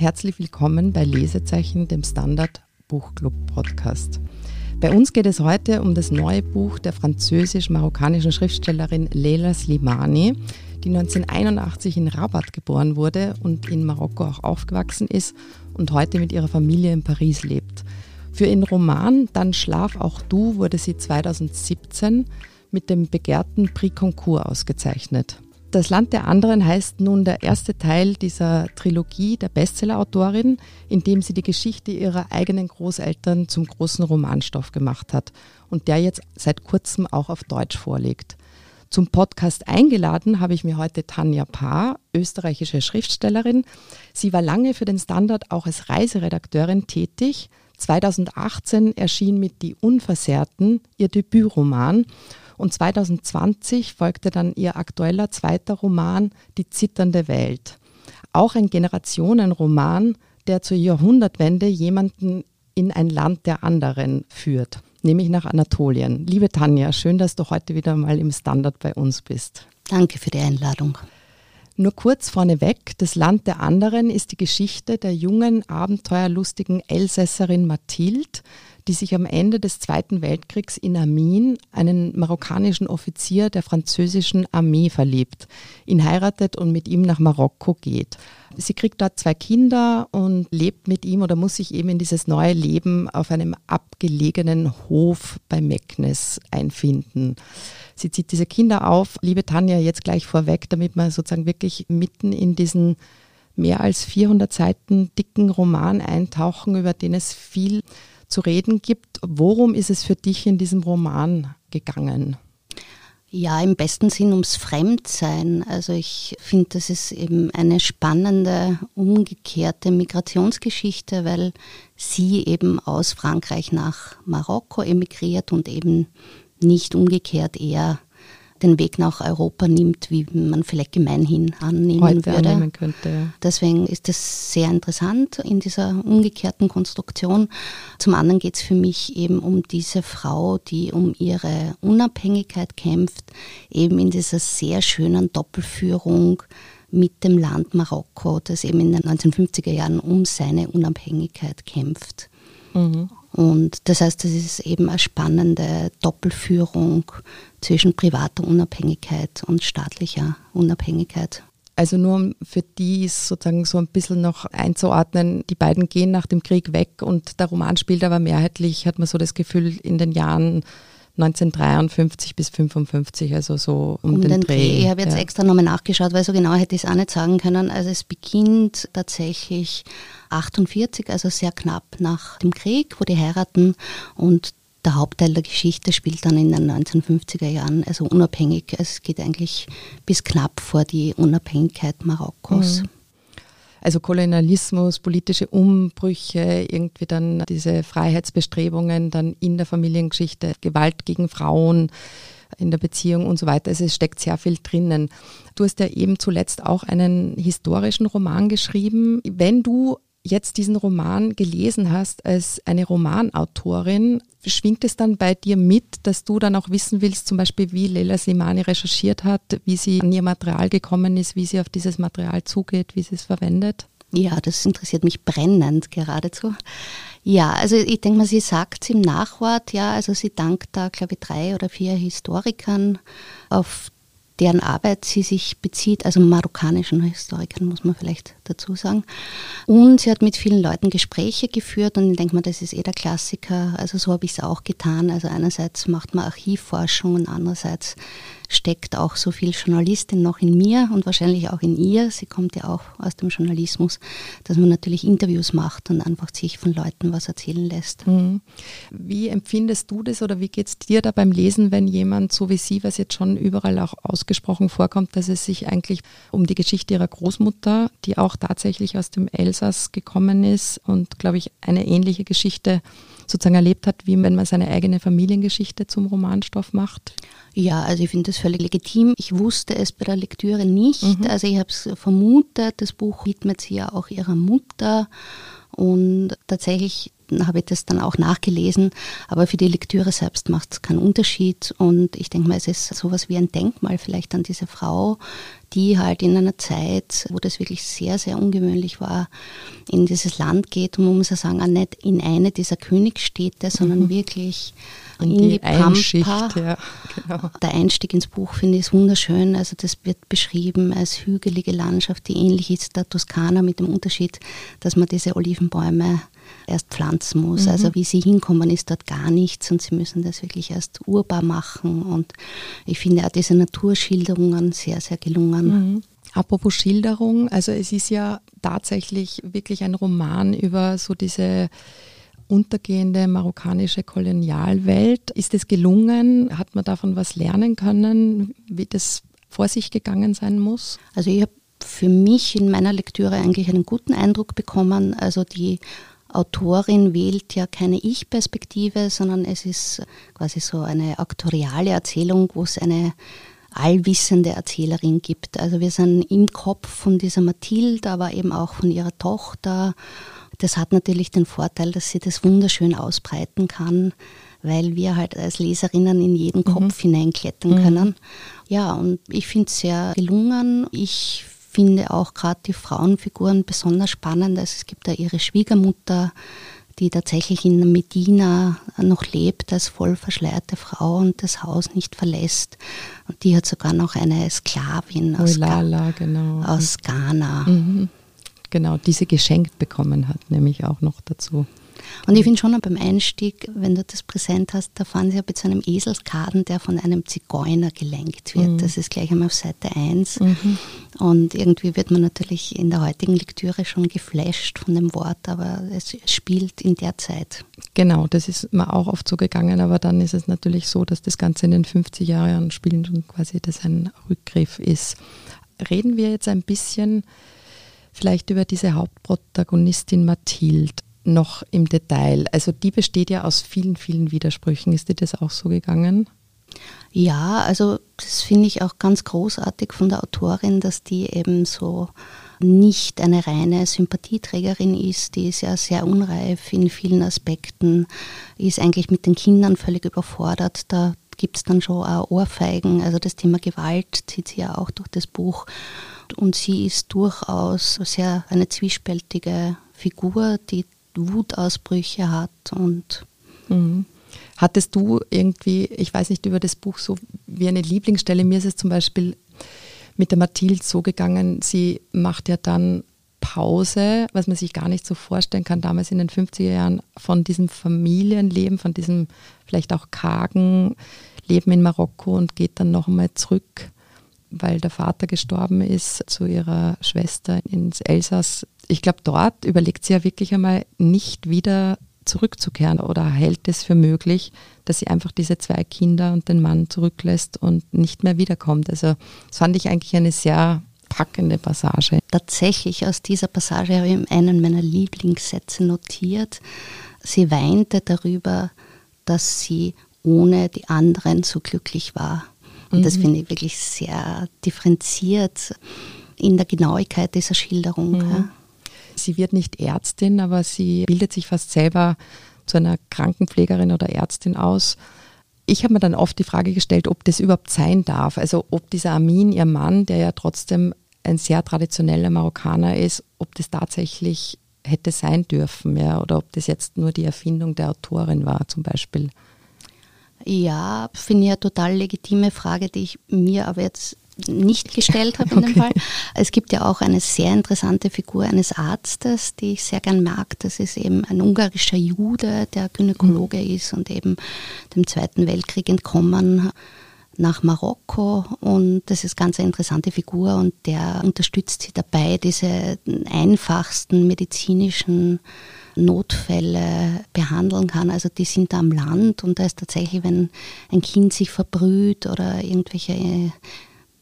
Herzlich willkommen bei Lesezeichen, dem Standard Buchclub Podcast. Bei uns geht es heute um das neue Buch der französisch-marokkanischen Schriftstellerin Leila Slimani, die 1981 in Rabat geboren wurde und in Marokko auch aufgewachsen ist und heute mit ihrer Familie in Paris lebt. Für ihren Roman Dann schlaf auch du wurde sie 2017 mit dem begehrten Prix Concours ausgezeichnet. Das Land der anderen heißt nun der erste Teil dieser Trilogie der Bestsellerautorin, in dem sie die Geschichte ihrer eigenen Großeltern zum großen Romanstoff gemacht hat und der jetzt seit kurzem auch auf Deutsch vorliegt. Zum Podcast eingeladen habe ich mir heute Tanja Paar, österreichische Schriftstellerin. Sie war lange für den Standard auch als Reiseredakteurin tätig. 2018 erschien mit Die Unversehrten ihr Debütroman und 2020 folgte dann ihr aktueller zweiter Roman Die zitternde Welt. Auch ein Generationenroman, der zur Jahrhundertwende jemanden in ein Land der anderen führt, nämlich nach Anatolien. Liebe Tanja, schön, dass du heute wieder mal im Standard bei uns bist. Danke für die Einladung. Nur kurz vorneweg, das Land der anderen ist die Geschichte der jungen, abenteuerlustigen Elsässerin Mathilde, die sich am Ende des Zweiten Weltkriegs in Amin, einen marokkanischen Offizier der französischen Armee, verliebt, ihn heiratet und mit ihm nach Marokko geht. Sie kriegt dort zwei Kinder und lebt mit ihm oder muss sich eben in dieses neue Leben auf einem abgelegenen Hof bei Meknes einfinden. Sie zieht diese Kinder auf. Liebe Tanja, jetzt gleich vorweg, damit wir sozusagen wirklich mitten in diesen mehr als 400 Seiten dicken Roman eintauchen, über den es viel zu reden gibt. Worum ist es für dich in diesem Roman gegangen? Ja, im besten Sinn ums Fremdsein. Also ich finde, das ist eben eine spannende, umgekehrte Migrationsgeschichte, weil sie eben aus Frankreich nach Marokko emigriert und eben nicht umgekehrt eher den Weg nach Europa nimmt, wie man vielleicht gemeinhin annehmen Heute würde. Annehmen könnte, ja. Deswegen ist das sehr interessant in dieser umgekehrten Konstruktion. Zum anderen geht es für mich eben um diese Frau, die um ihre Unabhängigkeit kämpft, eben in dieser sehr schönen Doppelführung mit dem Land Marokko, das eben in den 1950er Jahren um seine Unabhängigkeit kämpft. Mhm. Und das heißt, das ist eben eine spannende Doppelführung zwischen privater Unabhängigkeit und staatlicher Unabhängigkeit. Also nur für die sozusagen so ein bisschen noch einzuordnen, die beiden gehen nach dem Krieg weg und der Roman spielt aber mehrheitlich, hat man so das Gefühl, in den Jahren 1953 bis 55, also so um, um den, den, Dreh. Dreh. Ich habe jetzt ja. extra nochmal nachgeschaut, weil so genau hätte ich es auch nicht sagen können. Also es beginnt tatsächlich 48, also sehr knapp nach dem Krieg, wo die heiraten und der Hauptteil der Geschichte spielt dann in den 1950er Jahren, also unabhängig. Es geht eigentlich bis knapp vor die Unabhängigkeit Marokkos. Mhm. Also Kolonialismus, politische Umbrüche, irgendwie dann diese Freiheitsbestrebungen, dann in der Familiengeschichte, Gewalt gegen Frauen in der Beziehung und so weiter. Also es steckt sehr viel drinnen. Du hast ja eben zuletzt auch einen historischen Roman geschrieben. Wenn du jetzt diesen Roman gelesen hast als eine Romanautorin, schwingt es dann bei dir mit, dass du dann auch wissen willst, zum Beispiel wie Leila Slimani recherchiert hat, wie sie an ihr Material gekommen ist, wie sie auf dieses Material zugeht, wie sie es verwendet? Ja, das interessiert mich brennend geradezu. Ja, also ich denke mal, sie sagt im Nachwort, ja, also sie dankt da, glaube ich, drei oder vier Historikern, auf deren Arbeit sie sich bezieht, also marokkanischen Historikern muss man vielleicht dazu sagen. Und sie hat mit vielen Leuten Gespräche geführt und ich denke mal, das ist eh der Klassiker. Also so habe ich es auch getan. Also einerseits macht man Archivforschung und andererseits steckt auch so viel Journalistin noch in mir und wahrscheinlich auch in ihr. Sie kommt ja auch aus dem Journalismus, dass man natürlich Interviews macht und einfach sich von Leuten was erzählen lässt. Mhm. Wie empfindest du das oder wie geht es dir da beim Lesen, wenn jemand so wie Sie, was jetzt schon überall auch ausgesprochen vorkommt, dass es sich eigentlich um die Geschichte ihrer Großmutter, die auch tatsächlich aus dem Elsass gekommen ist und, glaube ich, eine ähnliche Geschichte sozusagen erlebt hat, wie wenn man seine eigene Familiengeschichte zum Romanstoff macht? Ja, also ich finde das völlig legitim. Ich wusste es bei der Lektüre nicht. Mhm. Also ich habe es vermutet, das Buch widmet sie ja auch ihrer Mutter. Und tatsächlich habe ich das dann auch nachgelesen, aber für die Lektüre selbst macht es keinen Unterschied. Und ich denke mal, es ist sowas wie ein Denkmal vielleicht an diese Frau, die halt in einer Zeit, wo das wirklich sehr, sehr ungewöhnlich war, in dieses Land geht und man muss ja sagen, auch nicht in eine dieser Königsstädte, sondern mhm. wirklich in, in die, die Pampa. Ja, genau. Der Einstieg ins Buch finde ich wunderschön. Also das wird beschrieben als hügelige Landschaft, die ähnlich ist der Toskana mit dem Unterschied, dass man diese Olivenbäume erst pflanzen muss. Mhm. Also wie sie hinkommen, ist dort gar nichts und sie müssen das wirklich erst urbar machen. Und ich finde auch diese Naturschilderungen sehr, sehr gelungen. Mhm. Apropos Schilderung, also es ist ja tatsächlich wirklich ein Roman über so diese untergehende marokkanische Kolonialwelt. Ist es gelungen? Hat man davon was lernen können, wie das vor sich gegangen sein muss? Also ich habe für mich in meiner Lektüre eigentlich einen guten Eindruck bekommen. Also die Autorin wählt ja keine Ich-Perspektive, sondern es ist quasi so eine aktoriale Erzählung, wo es eine allwissende Erzählerin gibt. Also wir sind im Kopf von dieser Mathilde, aber eben auch von ihrer Tochter. Das hat natürlich den Vorteil, dass sie das wunderschön ausbreiten kann, weil wir halt als Leserinnen in jeden mhm. Kopf hineinklettern mhm. können. Ja, und ich finde es sehr gelungen. Ich finde auch gerade die Frauenfiguren besonders spannend. Also es gibt da ihre Schwiegermutter, die tatsächlich in Medina noch lebt als voll verschleierte Frau und das Haus nicht verlässt. Und die hat sogar noch eine Sklavin aus, Oilala, genau. aus Ghana. Mhm. Genau, die sie geschenkt bekommen hat, nämlich auch noch dazu. Und ich finde schon beim Einstieg, wenn du das präsent hast, da fahren sie ja mit so einem Eselskaden, der von einem Zigeuner gelenkt wird. Mhm. Das ist gleich einmal auf Seite 1. Mhm. Und irgendwie wird man natürlich in der heutigen Lektüre schon geflasht von dem Wort, aber es spielt in der Zeit. Genau, das ist mir auch oft so gegangen, aber dann ist es natürlich so, dass das Ganze in den 50 Jahren spielt und quasi das ein Rückgriff ist. Reden wir jetzt ein bisschen vielleicht über diese Hauptprotagonistin Mathilde noch im Detail? Also die besteht ja aus vielen, vielen Widersprüchen. Ist dir das auch so gegangen? Ja, also das finde ich auch ganz großartig von der Autorin, dass die eben so nicht eine reine Sympathieträgerin ist, die ist ja sehr unreif in vielen Aspekten, ist eigentlich mit den Kindern völlig überfordert. Da gibt es dann schon auch Ohrfeigen. Also das Thema Gewalt zieht sie ja auch durch das Buch. Und sie ist durchaus sehr eine zwiespältige Figur, die Wutausbrüche hat und mhm. Hattest du irgendwie, ich weiß nicht, über das Buch so wie eine Lieblingsstelle? Mir ist es zum Beispiel mit der Mathilde so gegangen, sie macht ja dann Pause, was man sich gar nicht so vorstellen kann, damals in den 50er Jahren, von diesem Familienleben, von diesem vielleicht auch kargen Leben in Marokko und geht dann noch einmal zurück, weil der Vater gestorben ist, zu ihrer Schwester ins Elsass ich glaube, dort überlegt sie ja wirklich einmal nicht wieder zurückzukehren oder hält es für möglich, dass sie einfach diese zwei Kinder und den Mann zurücklässt und nicht mehr wiederkommt. Also das fand ich eigentlich eine sehr packende Passage. Tatsächlich aus dieser Passage habe ich einen meiner Lieblingssätze notiert. Sie weinte darüber, dass sie ohne die anderen so glücklich war. Und mhm. das finde ich wirklich sehr differenziert in der Genauigkeit dieser Schilderung. Mhm. Ja. Sie wird nicht Ärztin, aber sie bildet sich fast selber zu einer Krankenpflegerin oder Ärztin aus. Ich habe mir dann oft die Frage gestellt, ob das überhaupt sein darf. Also ob dieser Amin, ihr Mann, der ja trotzdem ein sehr traditioneller Marokkaner ist, ob das tatsächlich hätte sein dürfen, ja, oder ob das jetzt nur die Erfindung der Autorin war, zum Beispiel. Ja, finde ich eine total legitime Frage, die ich mir aber jetzt nicht gestellt habe in okay. dem Fall. Es gibt ja auch eine sehr interessante Figur eines Arztes, die ich sehr gern mag. Das ist eben ein ungarischer Jude, der Gynäkologe mhm. ist und eben dem Zweiten Weltkrieg entkommen nach Marokko und das ist ganz eine interessante Figur und der unterstützt sie dabei, diese einfachsten medizinischen Notfälle behandeln kann. Also die sind da am Land und da ist tatsächlich, wenn ein Kind sich verbrüht oder irgendwelche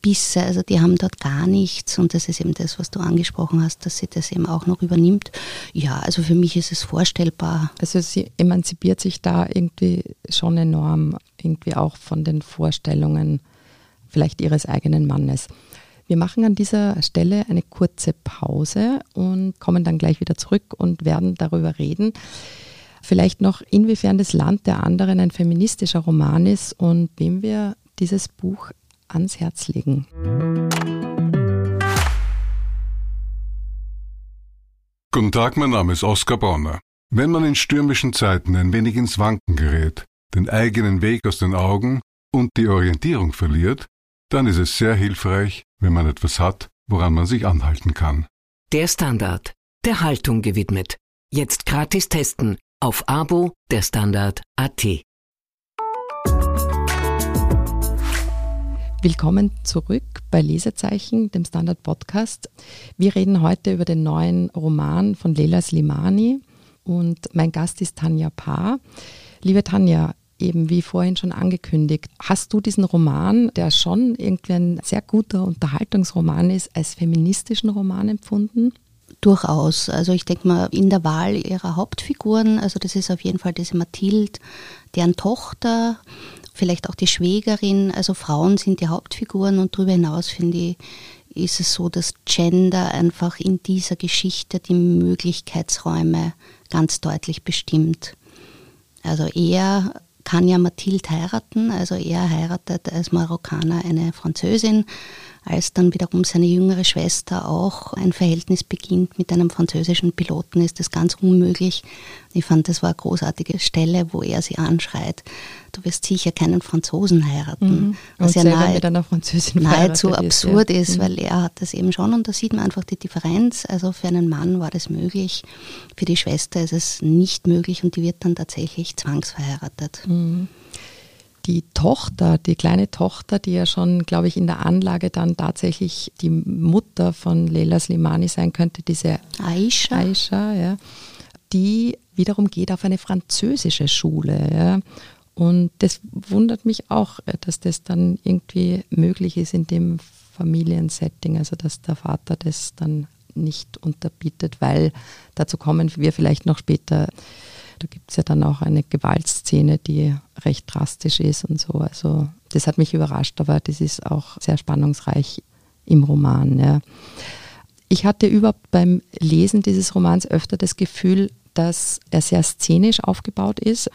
Bisse, also die haben dort gar nichts und das ist eben das, was du angesprochen hast, dass sie das eben auch noch übernimmt. Ja, also für mich ist es vorstellbar. Also sie emanzipiert sich da irgendwie schon enorm, irgendwie auch von den Vorstellungen vielleicht ihres eigenen Mannes. Wir machen an dieser Stelle eine kurze Pause und kommen dann gleich wieder zurück und werden darüber reden. Vielleicht noch, inwiefern das Land der anderen ein feministischer Roman ist und wem wir dieses Buch ans Herz legen. Guten Tag, mein Name ist Oskar Bonner. Wenn man in stürmischen Zeiten ein wenig ins Wanken gerät, den eigenen Weg aus den Augen und die Orientierung verliert, dann ist es sehr hilfreich, wenn man etwas hat, woran man sich anhalten kann. Der Standard, der Haltung gewidmet. Jetzt gratis testen auf Abo der Standard AT. Willkommen zurück bei Lesezeichen, dem Standard Podcast. Wir reden heute über den neuen Roman von Leila Slimani und mein Gast ist Tanja Paar. Liebe Tanja, eben wie vorhin schon angekündigt, hast du diesen Roman, der schon irgendwie ein sehr guter Unterhaltungsroman ist, als feministischen Roman empfunden? Durchaus. Also ich denke mal, in der Wahl ihrer Hauptfiguren, also das ist auf jeden Fall diese Mathilde, deren Tochter, vielleicht auch die Schwägerin, also Frauen sind die Hauptfiguren und darüber hinaus finde ich, ist es so, dass Gender einfach in dieser Geschichte die Möglichkeitsräume ganz deutlich bestimmt. Also er kann ja Mathilde heiraten, also er heiratet als Marokkaner eine Französin, als dann wiederum seine jüngere Schwester auch ein Verhältnis beginnt mit einem französischen Piloten, ist das ganz unmöglich. Ich fand, das war eine großartige Stelle, wo er sie anschreit. Du wirst sicher keinen Franzosen heiraten. Mhm. Was ja nahe, nahezu absurd ist, ja. ist mhm. weil er hat das eben schon und da sieht man einfach die Differenz. Also für einen Mann war das möglich, für die Schwester ist es nicht möglich und die wird dann tatsächlich zwangsverheiratet. Mhm die Tochter, die kleine Tochter, die ja schon, glaube ich, in der Anlage dann tatsächlich die Mutter von Leila Slimani sein könnte, diese Aisha, Aisha ja, die wiederum geht auf eine französische Schule. Ja. Und das wundert mich auch, dass das dann irgendwie möglich ist in dem Familiensetting, also dass der Vater das dann nicht unterbietet, weil dazu kommen wir vielleicht noch später da gibt es ja dann auch eine Gewaltszene, die recht drastisch ist und so. Also das hat mich überrascht, aber das ist auch sehr spannungsreich im Roman. Ja. Ich hatte überhaupt beim Lesen dieses Romans öfter das Gefühl, dass er sehr szenisch aufgebaut ist.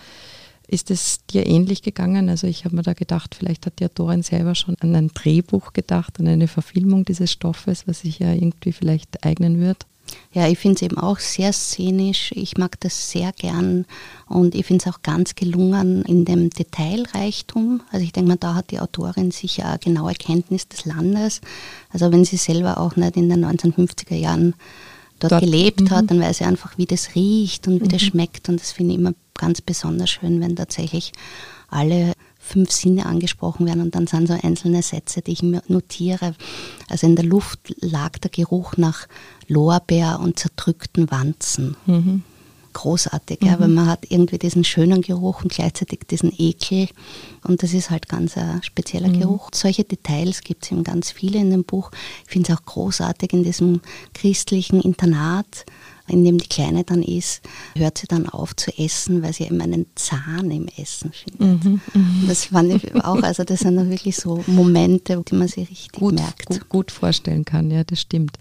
Ist es dir ähnlich gegangen? Also ich habe mir da gedacht, vielleicht hat die Autorin selber schon an ein Drehbuch gedacht, an eine Verfilmung dieses Stoffes, was sich ja irgendwie vielleicht eignen wird. Ja, ich finde es eben auch sehr szenisch. Ich mag das sehr gern und ich finde es auch ganz gelungen in dem Detailreichtum. Also ich denke mal, da hat die Autorin sicher eine genaue Kenntnis des Landes. Also wenn sie selber auch nicht in den 1950er Jahren dort, dort gelebt mhm. hat, dann weiß sie einfach, wie das riecht und wie mhm. das schmeckt und das finde ich immer ganz besonders schön, wenn tatsächlich alle fünf Sinne angesprochen werden und dann sind so einzelne Sätze, die ich mir notiere. Also in der Luft lag der Geruch nach Lorbeer und zerdrückten Wanzen. Mhm. Großartig, mhm. ja, weil man hat irgendwie diesen schönen Geruch und gleichzeitig diesen Ekel und das ist halt ganz ein spezieller mhm. Geruch. Solche Details gibt es eben ganz viele in dem Buch. Ich finde es auch großartig in diesem christlichen Internat in dem die Kleine dann ist, hört sie dann auf zu essen, weil sie eben einen Zahn im Essen findet. Mhm, mh. Das fand ich auch, also das sind dann wirklich so Momente, die man sich richtig gut, merkt. Gut, gut vorstellen kann, ja, das stimmt.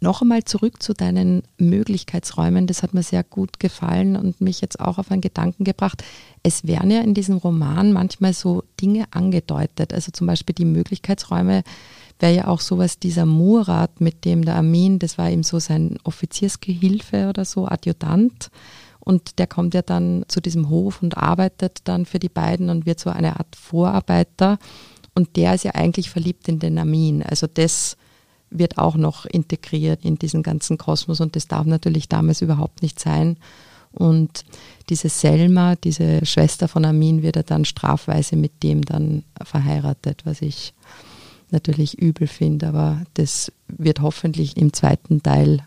Noch einmal zurück zu deinen Möglichkeitsräumen. Das hat mir sehr gut gefallen und mich jetzt auch auf einen Gedanken gebracht. Es werden ja in diesem Roman manchmal so Dinge angedeutet. Also zum Beispiel die Möglichkeitsräume wäre ja auch sowas, dieser Murat, mit dem der Amin, das war eben so sein Offiziersgehilfe oder so, Adjutant. Und der kommt ja dann zu diesem Hof und arbeitet dann für die beiden und wird so eine Art Vorarbeiter. Und der ist ja eigentlich verliebt in den Amin. Also das wird auch noch integriert in diesen ganzen Kosmos und das darf natürlich damals überhaupt nicht sein. Und diese Selma, diese Schwester von Amin, wird er dann strafweise mit dem dann verheiratet, was ich natürlich übel finde, aber das wird hoffentlich im zweiten Teil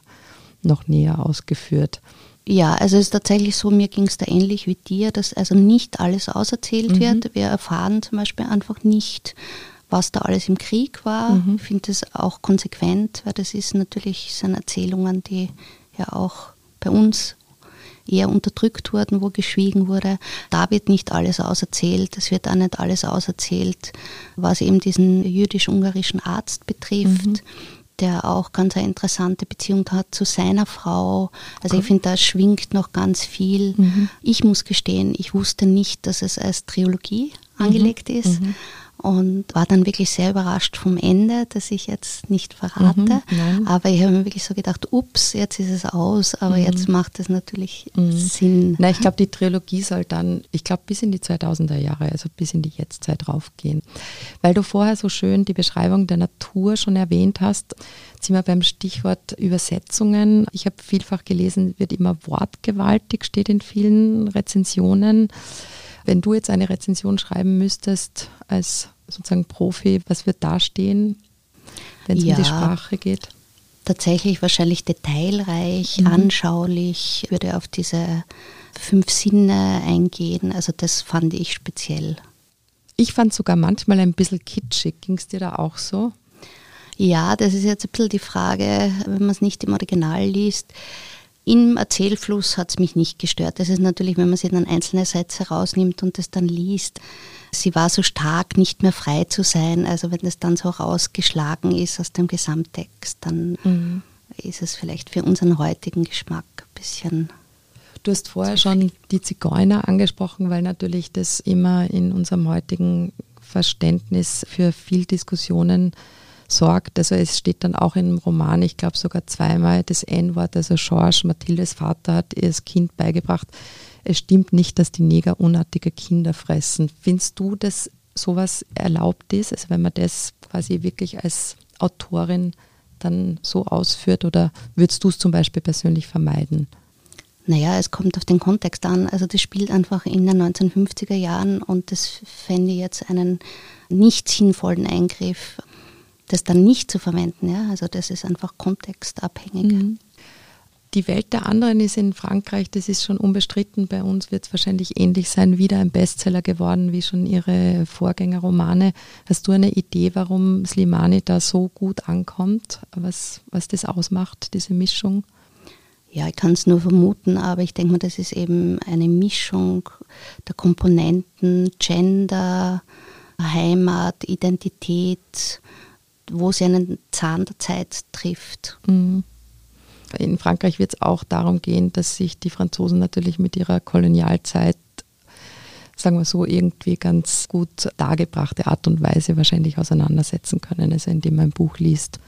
noch näher ausgeführt. Ja, also es ist tatsächlich so, mir ging es da ähnlich wie dir, dass also nicht alles auserzählt mhm. wird. Wir erfahren zum Beispiel einfach nicht, was da alles im Krieg war. Mhm. Ich finde das auch konsequent, weil das ist natürlich sind Erzählungen, die ja auch bei uns eher unterdrückt wurden, wo geschwiegen wurde. Da wird nicht alles auserzählt, es wird auch nicht alles auserzählt, was eben diesen jüdisch-ungarischen Arzt betrifft. Mhm der auch ganz eine interessante Beziehung hat zu seiner Frau. Also ich finde, da schwingt noch ganz viel. Mhm. Ich muss gestehen, ich wusste nicht, dass es als Trilogie mhm. angelegt ist. Mhm. Und war dann wirklich sehr überrascht vom Ende, das ich jetzt nicht verrate. Mhm, aber ich habe mir wirklich so gedacht, ups, jetzt ist es aus, aber mhm. jetzt macht es natürlich mhm. Sinn. Na, ich glaube, die Trilogie soll dann, ich glaube, bis in die 2000er Jahre, also bis in die Jetztzeit raufgehen. Weil du vorher so schön die Beschreibung der Natur schon erwähnt hast, sind wir beim Stichwort Übersetzungen. Ich habe vielfach gelesen, wird immer wortgewaltig, steht in vielen Rezensionen. Wenn du jetzt eine Rezension schreiben müsstest als sozusagen Profi, was wird da stehen, wenn es ja, um die Sprache geht? Tatsächlich wahrscheinlich detailreich, mhm. anschaulich, würde auf diese fünf Sinne eingehen. Also das fand ich speziell. Ich fand sogar manchmal ein bisschen kitschig. Ging es dir da auch so? Ja, das ist jetzt ein bisschen die Frage, wenn man es nicht im Original liest. Im Erzählfluss hat es mich nicht gestört. Das ist natürlich, wenn man sich dann einzelne Sätze rausnimmt und das dann liest. Sie war so stark, nicht mehr frei zu sein. Also wenn das dann so rausgeschlagen ist aus dem Gesamttext, dann mhm. ist es vielleicht für unseren heutigen Geschmack ein bisschen. Du hast vorher schon die Zigeuner angesprochen, weil natürlich das immer in unserem heutigen Verständnis für viel Diskussionen sorgt. Also es steht dann auch im Roman, ich glaube sogar zweimal das N-Wort, also George, Mathildes Vater hat ihr das Kind beigebracht. Es stimmt nicht, dass die Neger unartige Kinder fressen. Findest du, dass sowas erlaubt ist, also wenn man das quasi wirklich als Autorin dann so ausführt oder würdest du es zum Beispiel persönlich vermeiden? Naja, es kommt auf den Kontext an. Also das spielt einfach in den 1950er Jahren und das fände ich jetzt einen nicht sinnvollen Eingriff das dann nicht zu verwenden. Ja? Also das ist einfach kontextabhängig. Mhm. Die Welt der anderen ist in Frankreich, das ist schon unbestritten. Bei uns wird es wahrscheinlich ähnlich sein, wieder ein Bestseller geworden wie schon ihre Vorgängerromane. Hast du eine Idee, warum Slimani da so gut ankommt? Was, was das ausmacht, diese Mischung? Ja, ich kann es nur vermuten, aber ich denke mal, das ist eben eine Mischung der Komponenten Gender, Heimat, Identität, wo sie einen Zahn der Zeit trifft. Mhm. In Frankreich wird es auch darum gehen, dass sich die Franzosen natürlich mit ihrer Kolonialzeit, sagen wir so, irgendwie ganz gut dargebrachte Art und Weise wahrscheinlich auseinandersetzen können. Also indem man ein Buch liest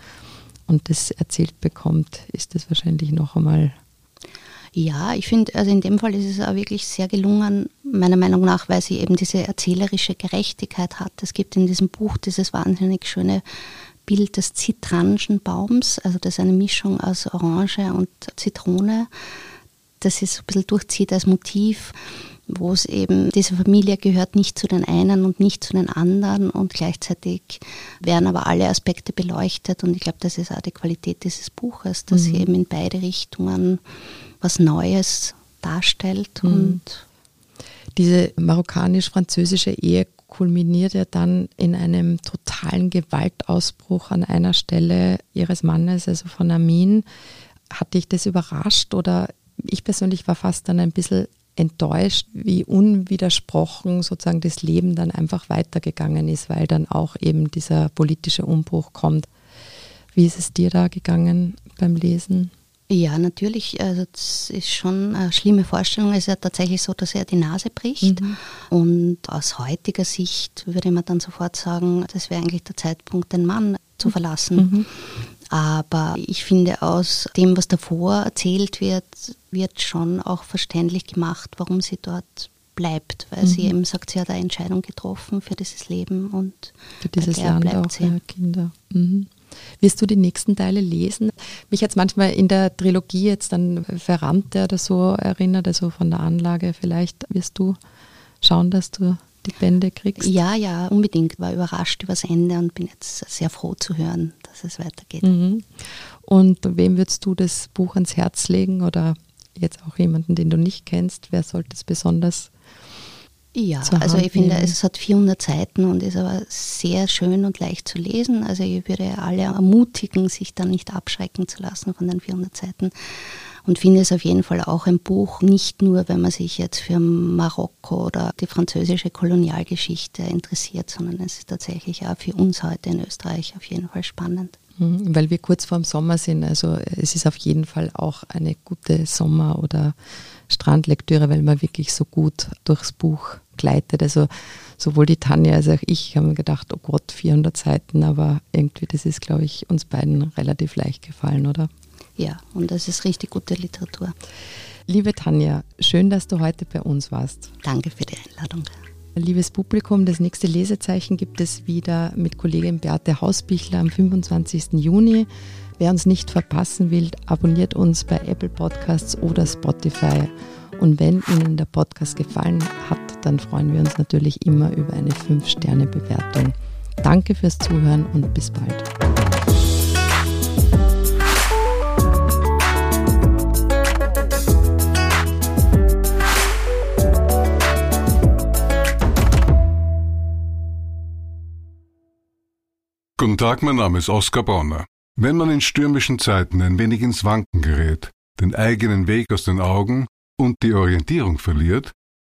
und das erzählt bekommt, ist das wahrscheinlich noch einmal ja, ich finde, also in dem Fall ist es auch wirklich sehr gelungen, meiner Meinung nach, weil sie eben diese erzählerische Gerechtigkeit hat. Es gibt in diesem Buch dieses wahnsinnig schöne Bild des Zitrangenbaums, also das ist eine Mischung aus Orange und Zitrone. Das ist ein bisschen durchzieht als Motiv, wo es eben, diese Familie gehört nicht zu den einen und nicht zu den anderen und gleichzeitig werden aber alle Aspekte beleuchtet und ich glaube, das ist auch die Qualität dieses Buches, dass mhm. sie eben in beide Richtungen was Neues darstellt mhm. und diese marokkanisch-französische Ehe kulminiert ja dann in einem totalen Gewaltausbruch an einer Stelle ihres Mannes, also von Amin. Hat dich das überrascht oder ich persönlich war fast dann ein bisschen enttäuscht, wie unwidersprochen sozusagen das Leben dann einfach weitergegangen ist, weil dann auch eben dieser politische Umbruch kommt. Wie ist es dir da gegangen beim Lesen? Ja, natürlich. Also das ist schon eine schlimme Vorstellung. Es ist ja tatsächlich so, dass er die Nase bricht. Mhm. Und aus heutiger Sicht würde man dann sofort sagen, das wäre eigentlich der Zeitpunkt, den Mann zu verlassen. Mhm. Aber ich finde, aus dem, was davor erzählt wird, wird schon auch verständlich gemacht, warum sie dort bleibt, weil mhm. sie eben sagt, sie hat eine Entscheidung getroffen für dieses Leben und für dieses Land bleibt auch, sie. Kinder. Mhm. Wirst du die nächsten Teile lesen? Mich jetzt manchmal in der Trilogie jetzt an Verrannte oder so erinnert, also von der Anlage. Vielleicht wirst du schauen, dass du die Bände kriegst? Ja, ja, unbedingt. War überrascht über das Ende und bin jetzt sehr froh zu hören, dass es weitergeht. Mhm. Und wem würdest du das Buch ans Herz legen oder jetzt auch jemanden, den du nicht kennst? Wer sollte es besonders ja, also ich finde, es hat 400 Seiten und ist aber sehr schön und leicht zu lesen. Also ich würde alle ermutigen, sich da nicht abschrecken zu lassen von den 400 Seiten. Und finde es auf jeden Fall auch ein Buch, nicht nur, wenn man sich jetzt für Marokko oder die französische Kolonialgeschichte interessiert, sondern es ist tatsächlich auch für uns heute in Österreich auf jeden Fall spannend. Mhm, weil wir kurz vor dem Sommer sind, also es ist auf jeden Fall auch eine gute Sommer- oder Strandlektüre, weil man wirklich so gut durchs Buch begleitet. Also sowohl die Tanja als auch ich haben gedacht, oh Gott, 400 Seiten, aber irgendwie, das ist, glaube ich, uns beiden relativ leicht gefallen, oder? Ja, und das ist richtig gute Literatur. Liebe Tanja, schön, dass du heute bei uns warst. Danke für die Einladung. Liebes Publikum, das nächste Lesezeichen gibt es wieder mit Kollegin Beate Hausbichler am 25. Juni. Wer uns nicht verpassen will, abonniert uns bei Apple Podcasts oder Spotify. Und wenn Ihnen der Podcast gefallen hat, dann freuen wir uns natürlich immer über eine 5-Sterne-Bewertung. Danke fürs Zuhören und bis bald. Guten Tag, mein Name ist Oskar Bonner. Wenn man in stürmischen Zeiten ein wenig ins Wanken gerät, den eigenen Weg aus den Augen und die Orientierung verliert,